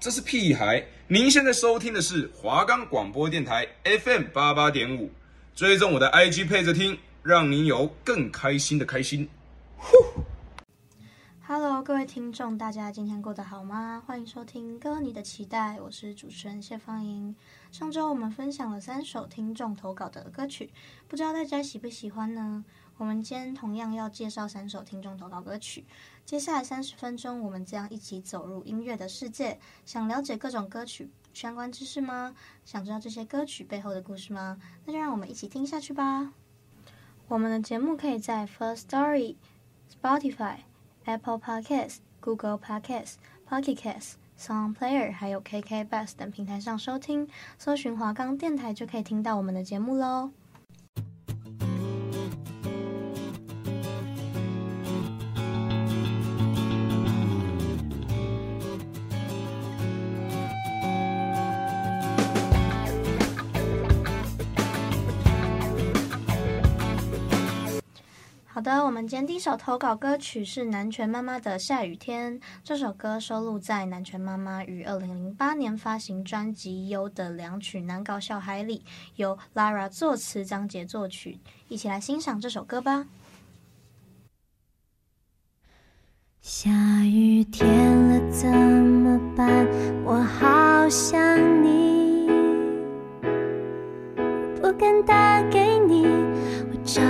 这是屁孩！您现在收听的是华冈广播电台 FM 八八点五，追踪我的 IG 配着听，让您有更开心的开心。呼，Hello，各位听众，大家今天过得好吗？欢迎收听《歌你的期待》，我是主持人谢芳莹。上周我们分享了三首听众投稿的歌曲，不知道大家喜不喜欢呢？我们今天同样要介绍三首听众投稿歌曲。接下来三十分钟，我们将一起走入音乐的世界。想了解各种歌曲相关知识吗？想知道这些歌曲背后的故事吗？那就让我们一起听下去吧。我们的节目可以在 First Story、Spotify、Apple Podcasts、Google Podcasts、Pocket Casts、Song Player 还有 KKBOX 等平台上收听，搜寻华冈电台就可以听到我们的节目喽。的，我们今天第一首投稿歌曲是南拳妈妈的《下雨天》。这首歌收录在南拳妈妈于二零零八年发行专辑《优的两曲男搞小孩》里，由 Lara 作词，张杰作曲。一起来欣赏这首歌吧。下雨天了怎么办？我好想你，不敢打给你，我找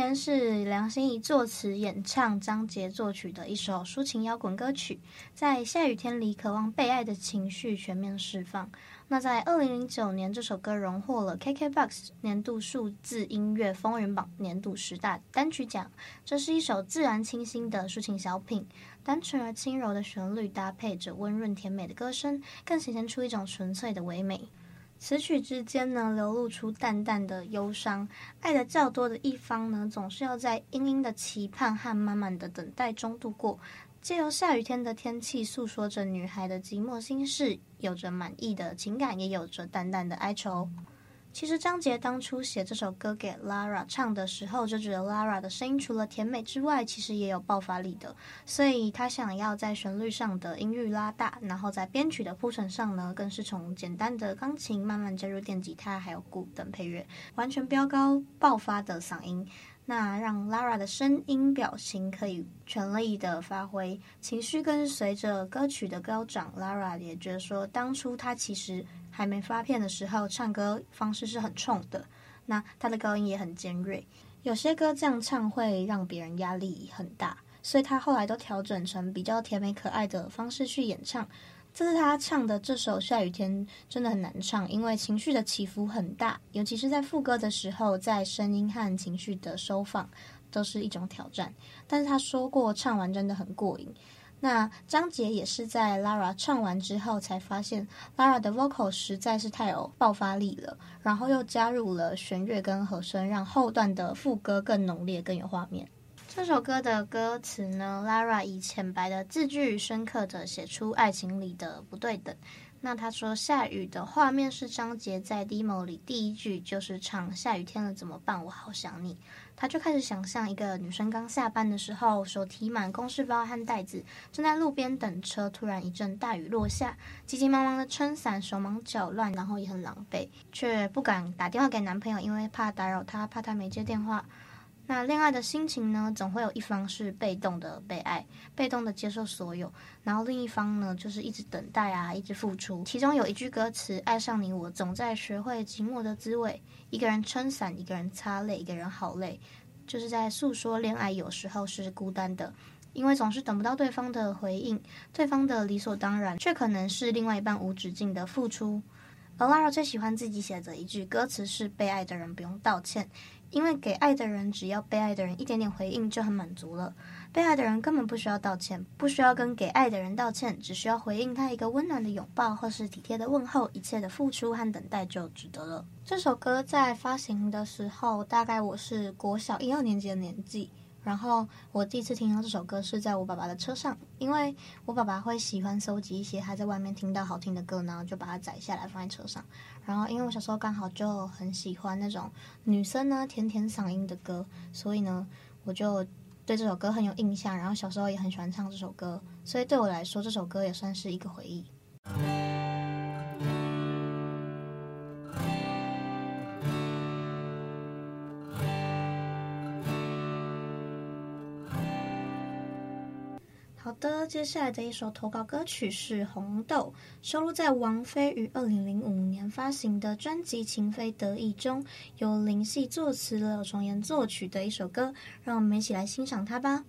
天是梁心颐作词演唱，张杰作曲的一首抒情摇滚歌曲，在下雨天里渴望被爱的情绪全面释放。那在二零零九年，这首歌荣获了 KKBOX 年度数字音乐风云榜年度十大单曲奖。这是一首自然清新的抒情小品，单纯而轻柔的旋律搭配着温润甜美的歌声，更显现出一种纯粹的唯美。词曲之间呢，流露出淡淡的忧伤。爱的较多的一方呢，总是要在殷殷的期盼和满满的等待中度过。借由下雨天的天气，诉说着女孩的寂寞心事，有着满意的情感，也有着淡淡的哀愁。其实张杰当初写这首歌给 Lara 唱的时候，就觉得 Lara 的声音除了甜美之外，其实也有爆发力的，所以他想要在旋律上的音域拉大，然后在编曲的铺陈上呢，更是从简单的钢琴慢慢加入电吉他还有鼓等配乐，完全飙高爆发的嗓音。那让 Lara 的声音表情可以全力的发挥，情绪更是随着歌曲的高涨。Lara 也觉得说，当初她其实还没发片的时候，唱歌方式是很冲的，那他的高音也很尖锐，有些歌这样唱会让别人压力很大，所以他后来都调整成比较甜美可爱的方式去演唱。这是他唱的这首《下雨天》，真的很难唱，因为情绪的起伏很大，尤其是在副歌的时候，在声音和情绪的收放都是一种挑战。但是他说过，唱完真的很过瘾。那张杰也是在 Lara 唱完之后，才发现 Lara 的 vocal 实在是太有爆发力了，然后又加入了弦乐跟和声，让后段的副歌更浓烈、更有画面。这首歌的歌词呢，Lara 以浅白的字句，深刻地写出爱情里的不对等。那他说下雨的画面是张杰在 demo 里第一句就是唱下雨天了怎么办？我好想你。他就开始想象一个女生刚下班的时候，手提满公事包和袋子，正在路边等车，突然一阵大雨落下，急急忙忙的撑伞，手忙脚乱，然后也很狼狈，却不敢打电话给男朋友，因为怕打扰他，怕他没接电话。那恋爱的心情呢，总会有一方是被动的被爱，被动的接受所有，然后另一方呢，就是一直等待啊，一直付出。其中有一句歌词：“爱上你，我总在学会寂寞的滋味。”一个人撑伞，一个人擦泪，一个人好累，就是在诉说恋爱有时候是孤单的，因为总是等不到对方的回应，对方的理所当然，却可能是另外一半无止境的付出。而 Lara 最喜欢自己写的一句歌词是：“被爱的人不用道歉。”因为给爱的人，只要被爱的人一点点回应就很满足了。被爱的人根本不需要道歉，不需要跟给爱的人道歉，只需要回应他一个温暖的拥抱或是体贴的问候，一切的付出和等待就值得了。这首歌在发行的时候，大概我是国小一二年级的年纪。然后我第一次听到这首歌是在我爸爸的车上，因为我爸爸会喜欢搜集一些他在外面听到好听的歌，然后就把它载下来放在车上。然后因为我小时候刚好就很喜欢那种女生呢甜甜嗓音的歌，所以呢我就对这首歌很有印象。然后小时候也很喜欢唱这首歌，所以对我来说这首歌也算是一个回忆。的，接下来的一首投稿歌曲是《红豆》，收录在王菲于二零零五年发行的专辑《情非得已》中，由林夕作词、柳重言作曲的一首歌，让我们一起来欣赏它吧。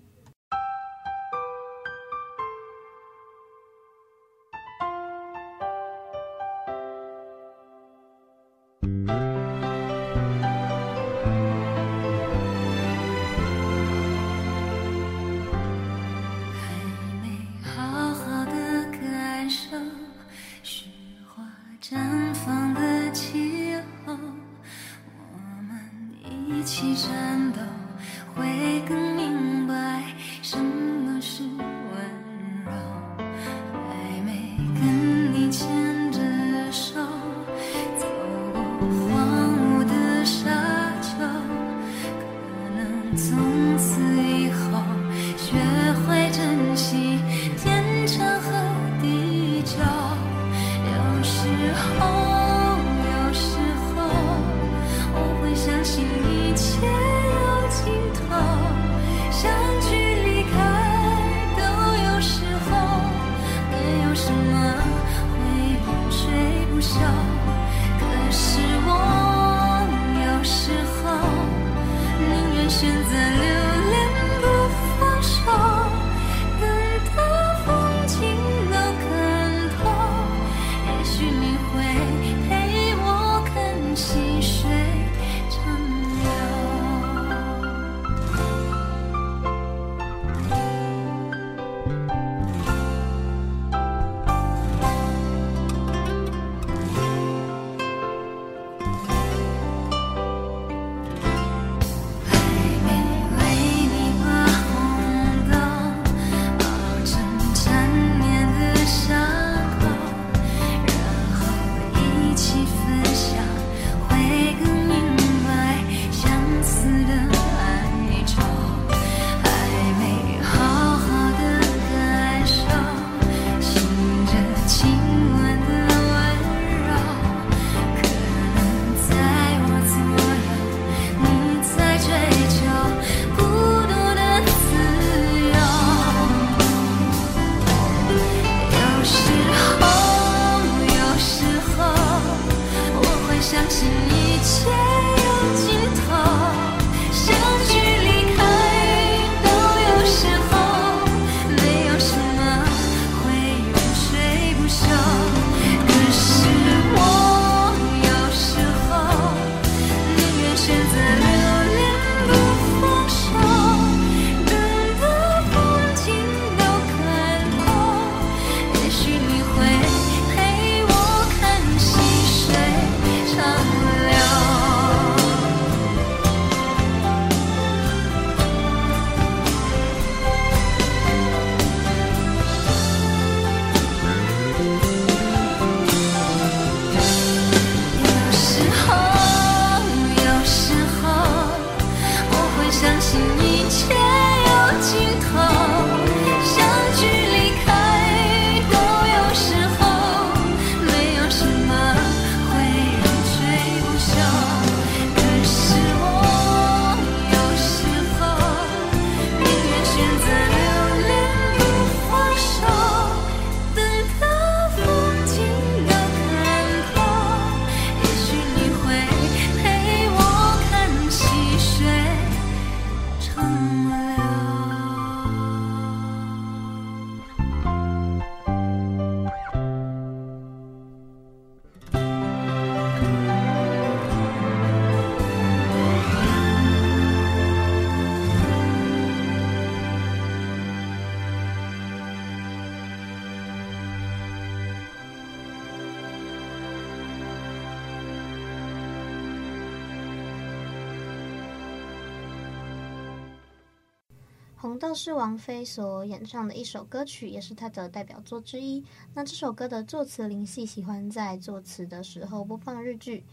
红豆是王菲所演唱的一首歌曲，也是她的代表作之一。那这首歌的作词林夕喜欢在作词的时候播放日剧。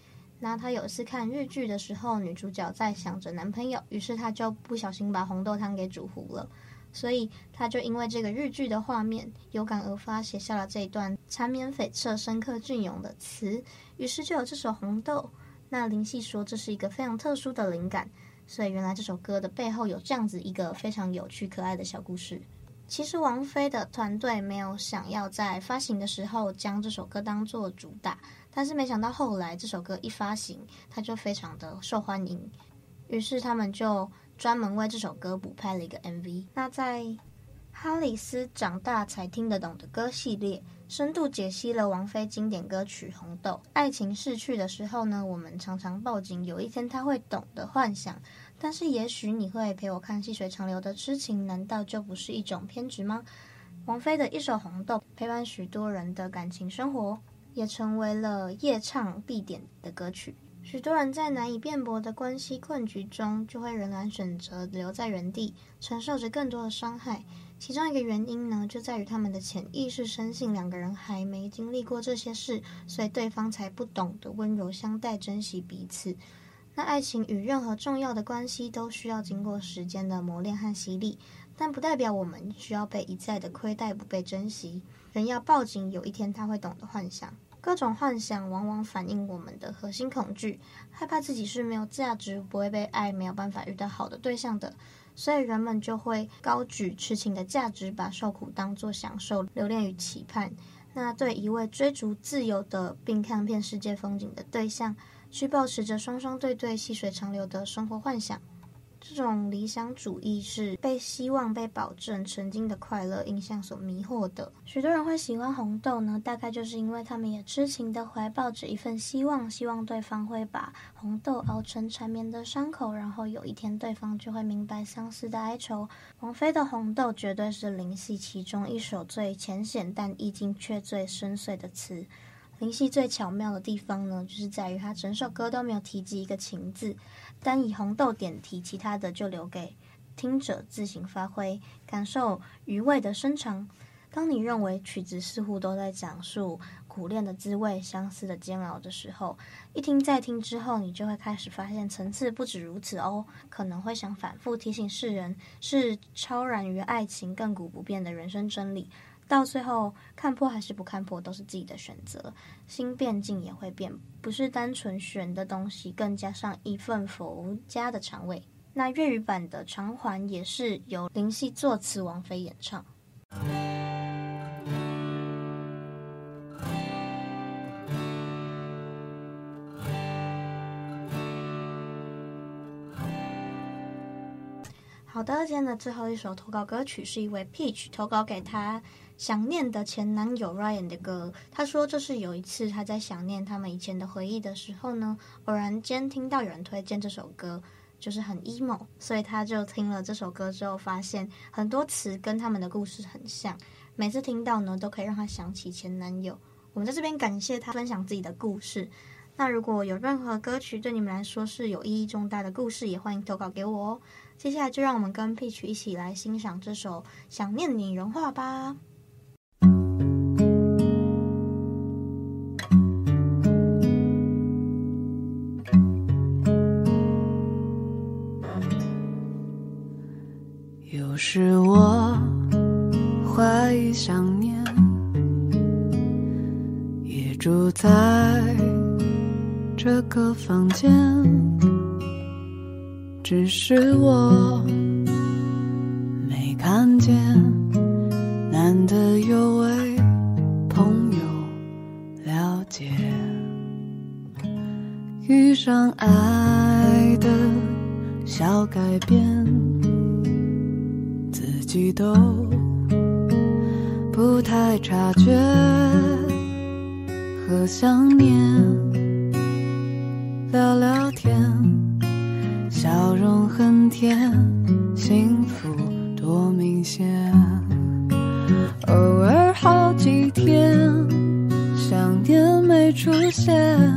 那她有一次看日剧的时候，女主角在想着男朋友，于是她就不小心把红豆汤给煮糊了。所以她就因为这个日剧的画面有感而发，写下了这一段缠绵悱恻、深刻隽永的词，于是就有这首红豆。那林夕说这是一个非常特殊的灵感。所以，原来这首歌的背后有这样子一个非常有趣可爱的小故事。其实，王菲的团队没有想要在发行的时候将这首歌当做主打，但是没想到后来这首歌一发行，它就非常的受欢迎，于是他们就专门为这首歌补拍了一个 MV。那在哈里斯长大才听得懂的歌系列，深度解析了王菲经典歌曲《红豆》。爱情逝去的时候呢，我们常常抱紧有一天他会懂的幻想。但是也许你会陪我看细水长流的痴情，难道就不是一种偏执吗？王菲的一首《红豆》陪伴许多人的感情生活，也成为了夜唱必点的歌曲。许多人在难以辩驳的关系困局中，就会仍然选择留在原地，承受着更多的伤害。其中一个原因呢，就在于他们的潜意识深信两个人还没经历过这些事，所以对方才不懂得温柔相待、珍惜彼此。那爱情与任何重要的关系都需要经过时间的磨练和洗礼，但不代表我们需要被一再的亏待、不被珍惜。人要抱紧有一天他会懂得幻想，各种幻想往往反映我们的核心恐惧，害怕自己是没有价值、不会被爱、没有办法遇到好的对象的，所以人们就会高举痴情的价值，把受苦当作享受、留恋与期盼。那对一位追逐自由的并看遍世界风景的对象，去保持着双双对对、细水长流的生活幻想，这种理想主义是被希望、被保证曾经的快乐印象所迷惑的。许多人会喜欢红豆呢，大概就是因为他们也痴情的怀抱着一份希望，希望对方会把红豆熬成缠绵的伤口，然后有一天对方就会明白相思的哀愁。王菲的《红豆》绝对是林夕其中一首最浅显但意境却最深邃的词。林夕最巧妙的地方呢，就是在于他整首歌都没有提及一个情字，单以红豆点题，其他的就留给听者自行发挥，感受余味的深长。当你认为曲子似乎都在讲述苦恋的滋味、相思的煎熬的时候，一听再听之后，你就会开始发现层次不止如此哦。可能会想反复提醒世人，是超然于爱情、亘古不变的人生真理。到最后，看破还是不看破，都是自己的选择。心变境也会变，不是单纯选的东西，更加上一份佛家的肠胃。那粤语版的《偿还》也是由林夕作词，王菲演唱。好的，今天的最后一首投稿歌曲是一位 Peach 投稿给他。想念的前男友 Ryan 的歌，他说这是有一次他在想念他们以前的回忆的时候呢，偶然间听到有人推荐这首歌，就是很 emo，所以他就听了这首歌之后，发现很多词跟他们的故事很像，每次听到呢都可以让他想起前男友。我们在这边感谢他分享自己的故事。那如果有任何歌曲对你们来说是有意义重大的故事，也欢迎投稿给我哦。接下来就让我们跟 Peach 一起来欣赏这首《想念你人化》吧。是我怀疑想念，也住在这个房间，只是我没看见，难得有位朋友了解，遇上爱的小改变。自己都不太察觉和想念，天，幸福多明显。偶尔好几天，想念没出现，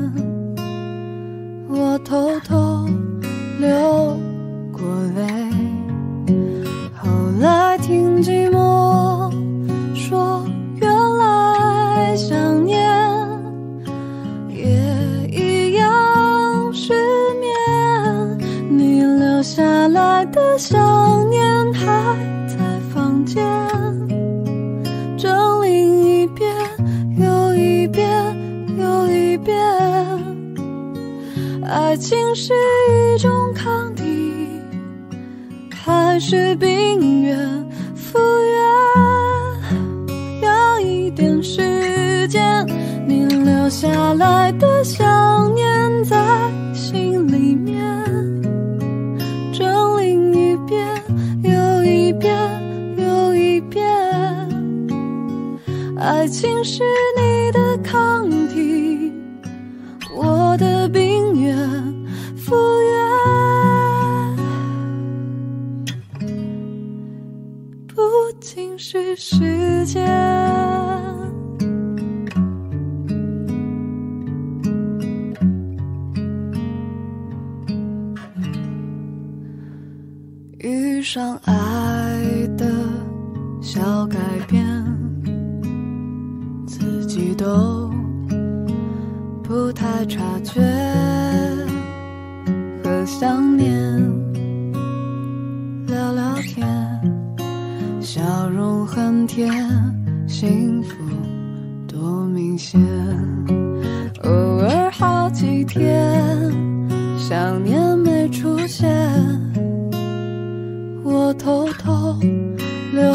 是你的抗想念没出现。我偷偷流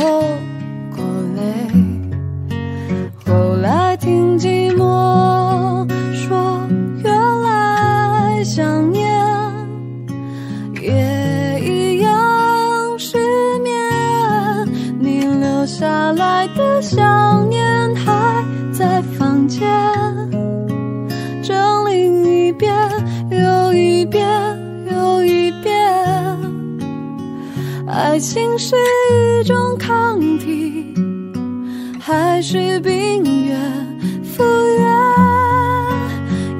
爱情是一种抗体，还是冰原复原？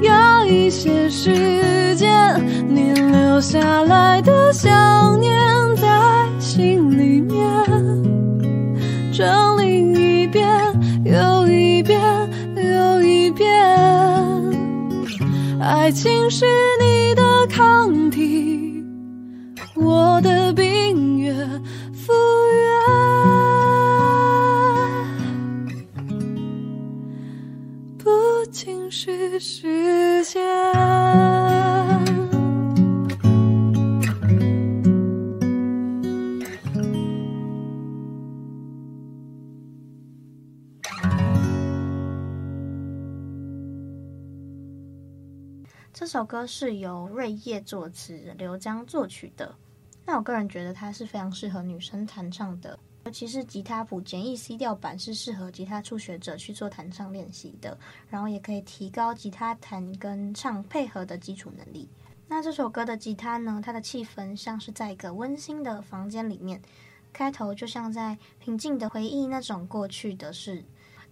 要一些时间，你留下来的想念在心里面，整理一遍又一遍又一遍。爱情是歌是由瑞叶作词，刘江作曲的。那我个人觉得它是非常适合女生弹唱的，尤其是吉他谱简易 C 调版是适合吉他初学者去做弹唱练习的，然后也可以提高吉他弹跟唱配合的基础能力。那这首歌的吉他呢，它的气氛像是在一个温馨的房间里面，开头就像在平静的回忆那种过去的事，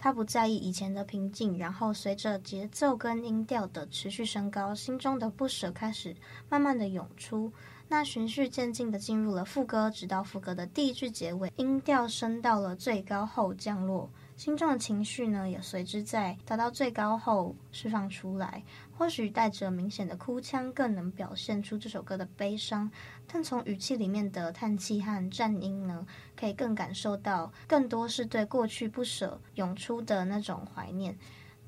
他不在意以前的平静，然后随着节奏跟音调的持续升高，心中的不舍开始慢慢的涌出。那循序渐进的进入了副歌，直到副歌的第一句结尾，音调升到了最高后降落，心中的情绪呢也随之在达到最高后释放出来。或许带着明显的哭腔，更能表现出这首歌的悲伤。但从语气里面的叹气和颤音呢，可以更感受到更多是对过去不舍涌出的那种怀念。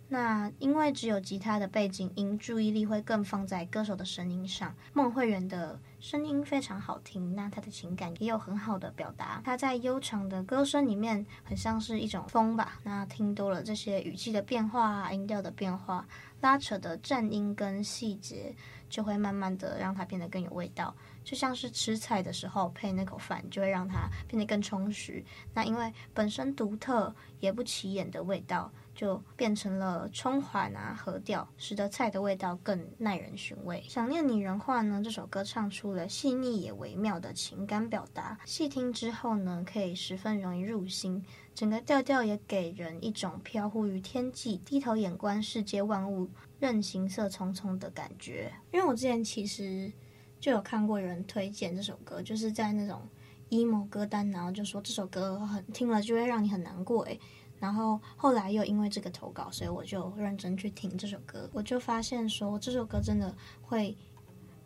那因为只有吉他的背景音，注意力会更放在歌手的声音上。孟慧圆的声音非常好听，那她的情感也有很好的表达。她在悠长的歌声里面，很像是一种风吧。那听多了这些语气的变化，音调的变化，拉扯的颤音跟细节，就会慢慢的让它变得更有味道。就像是吃菜的时候配那口饭，就会让它变得更充实。那因为本身独特也不起眼的味道。就变成了冲缓啊和调，使得菜的味道更耐人寻味。想念拟人化呢，这首歌唱出了细腻也微妙的情感表达，细听之后呢，可以十分容易入心。整个调调也给人一种飘忽于天际、低头眼观世界万物、任行色匆匆的感觉。因为我之前其实就有看过有人推荐这首歌，就是在那种 emo 歌单，然后就说这首歌很听了就会让你很难过，诶。然后后来又因为这个投稿，所以我就认真去听这首歌。我就发现说，这首歌真的会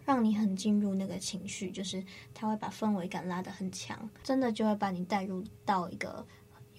让你很进入那个情绪，就是它会把氛围感拉得很强，真的就会把你带入到一个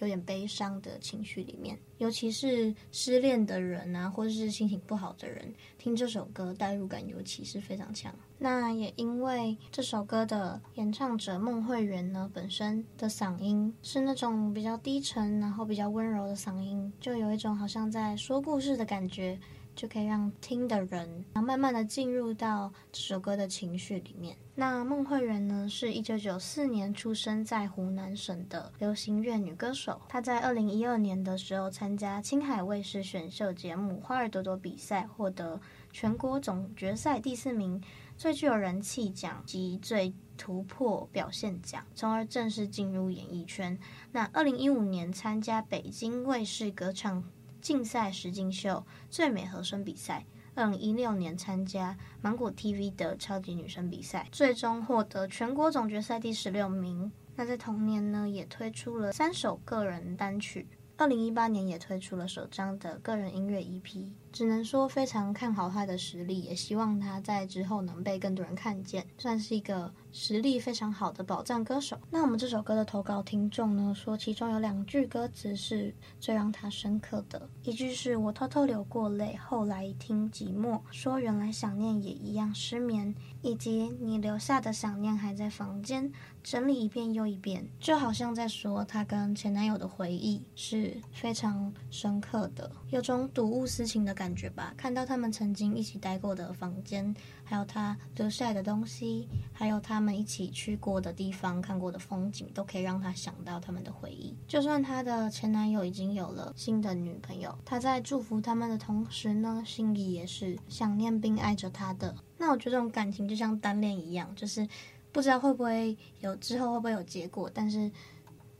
有点悲伤的情绪里面，尤其是失恋的人啊，或者是心情不好的人，听这首歌代入感尤其是非常强。那也因为这首歌的演唱者孟慧圆呢，本身的嗓音是那种比较低沉，然后比较温柔的嗓音，就有一种好像在说故事的感觉。就可以让听的人，然后慢慢的进入到这首歌的情绪里面。那孟慧圆呢，是一九九四年出生在湖南省的流行乐女歌手。她在二零一二年的时候参加青海卫视选秀节目《花儿朵朵》比赛，获得全国总决赛第四名、最具有人气奖及最突破表现奖，从而正式进入演艺圈。那二零一五年参加北京卫视歌唱。竞赛实境秀最美和声比赛，二零一六年参加芒果 TV 的超级女声比赛，最终获得全国总决赛第十六名。那在同年呢，也推出了三首个人单曲。二零一八年也推出了首张的个人音乐 EP，只能说非常看好他的实力，也希望他在之后能被更多人看见，算是一个实力非常好的宝藏歌手。那我们这首歌的投稿听众呢，说其中有两句歌词是最让他深刻的，一句是我偷偷流过泪，后来听寂寞，说原来想念也一样失眠，以及你留下的想念还在房间。整理一遍又一遍，就好像在说她跟前男友的回忆是非常深刻的，有种睹物思情的感感觉吧。看到他们曾经一起待过的房间，还有他留下来的东西，还有他们一起去过的地方、看过的风景，都可以让他想到他们的回忆。就算他的前男友已经有了新的女朋友，他在祝福他们的同时呢，心里也是想念并爱着他的。那我觉得这种感情就像单恋一样，就是。不知道会不会有之后会不会有结果，但是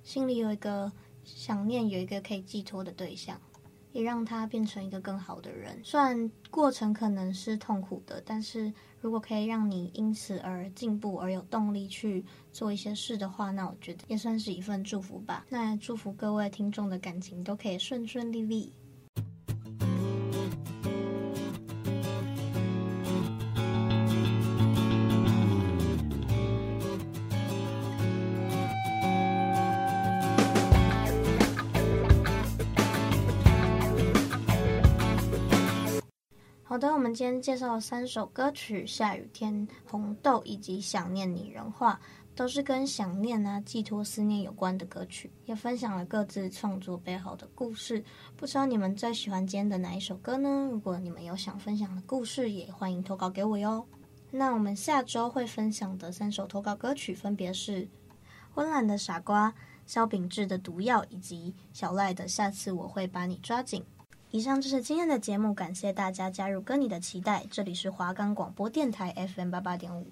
心里有一个想念，有一个可以寄托的对象，也让他变成一个更好的人。虽然过程可能是痛苦的，但是如果可以让你因此而进步，而有动力去做一些事的话，那我觉得也算是一份祝福吧。那祝福各位听众的感情都可以顺顺利利。的，我们今天介绍了三首歌曲，《下雨天》、《红豆》以及《想念拟人化》，都是跟想念啊、寄托思念有关的歌曲，也分享了各自创作背后的故事。不知道你们最喜欢今天的哪一首歌呢？如果你们有想分享的故事，也欢迎投稿给我哟。那我们下周会分享的三首投稿歌曲分别是《温岚的傻瓜》、萧秉治的《毒药》以及小赖的《下次我会把你抓紧》。以上就是今天的节目，感谢大家加入跟你的期待。这里是华冈广播电台 FM 八八点五。